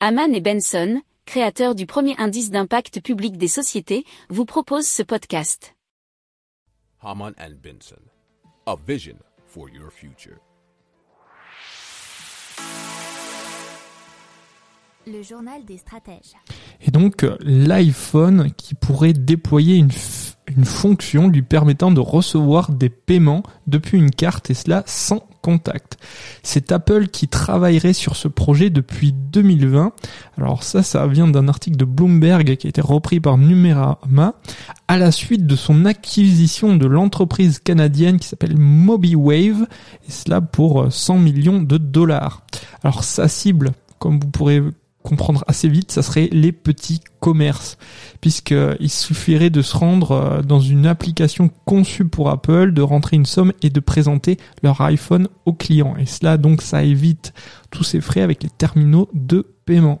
Haman et Benson, créateurs du premier indice d'impact public des sociétés, vous proposent ce podcast. Haman and Benson, a vision for your future. Le journal des stratèges. Et donc euh, l'iPhone qui pourrait déployer une, f- une fonction lui permettant de recevoir des paiements depuis une carte et cela sans contact. C'est Apple qui travaillerait sur ce projet depuis 2020. Alors ça, ça vient d'un article de Bloomberg qui a été repris par Numerama à la suite de son acquisition de l'entreprise canadienne qui s'appelle MobiWave et cela pour euh, 100 millions de dollars. Alors sa cible, comme vous pourrez comprendre assez vite, ça serait les petits commerces, puisqu'il suffirait de se rendre euh, dans une application conçue pour Apple, de rentrer une somme et de présenter leur iPhone au client. Et cela donc ça évite tous ces frais avec les terminaux de paiement.